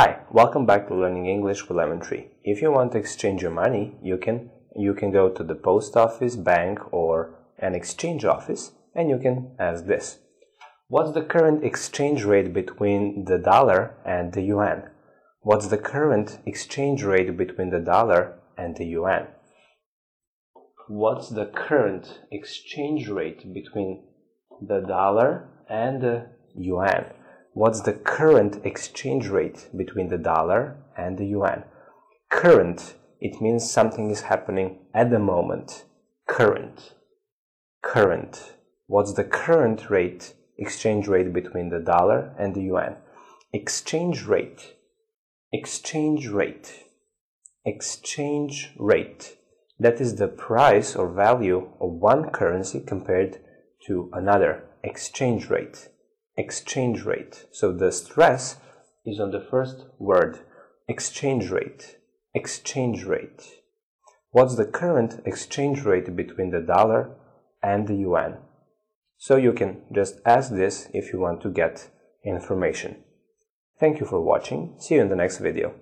Hi, welcome back to Learning English with Lemon Tree. If you want to exchange your money, you can you can go to the post office, bank, or an exchange office, and you can ask this: What's the current exchange rate between the dollar and the yuan? What's the current exchange rate between the dollar and the yuan? What's the current exchange rate between the dollar and the yuan? What's the current exchange rate between the dollar and the yuan? Current, it means something is happening at the moment. Current. Current. What's the current rate, exchange rate between the dollar and the yuan? Exchange rate. Exchange rate. Exchange rate. That is the price or value of one currency compared to another. Exchange rate exchange rate. So the stress is on the first word, exchange rate. Exchange rate. What's the current exchange rate between the dollar and the yuan? So you can just ask this if you want to get information. Thank you for watching. See you in the next video.